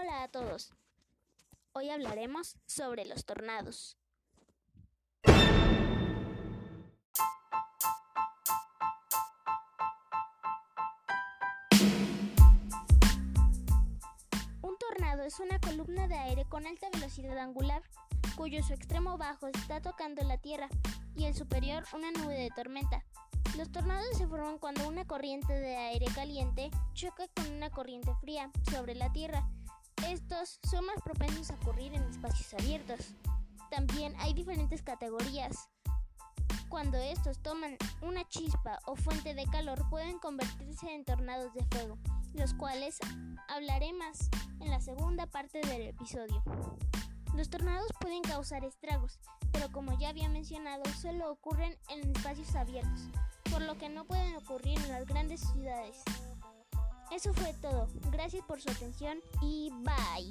Hola a todos. Hoy hablaremos sobre los tornados. Un tornado es una columna de aire con alta velocidad angular, cuyo su extremo bajo está tocando la tierra y el superior una nube de tormenta. Los tornados se forman cuando una corriente de aire caliente choca con una corriente fría sobre la tierra. Estos son más propensos a ocurrir en espacios abiertos. También hay diferentes categorías. Cuando estos toman una chispa o fuente de calor pueden convertirse en tornados de fuego, los cuales hablaré más en la segunda parte del episodio. Los tornados pueden causar estragos, pero como ya había mencionado, solo ocurren en espacios abiertos por lo que no pueden ocurrir en las grandes ciudades. Eso fue todo. Gracias por su atención y bye.